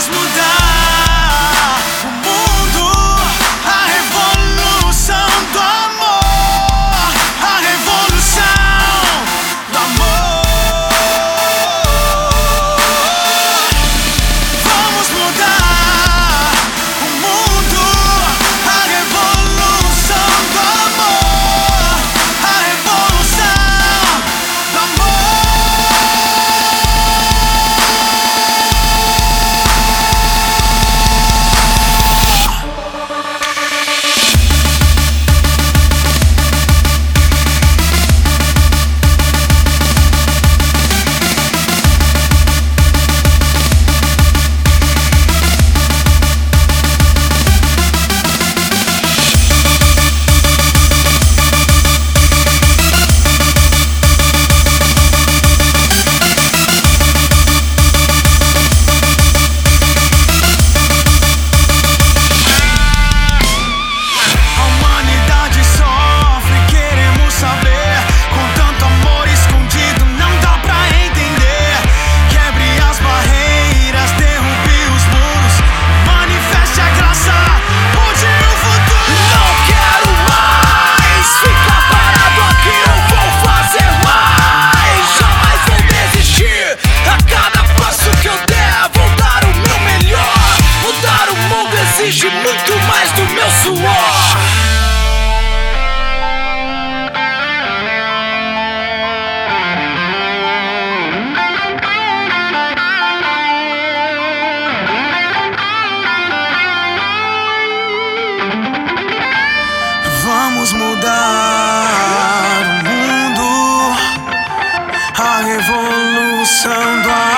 Cosmos exige muito mais do meu suor. Vamos mudar o mundo, a revolução do amor.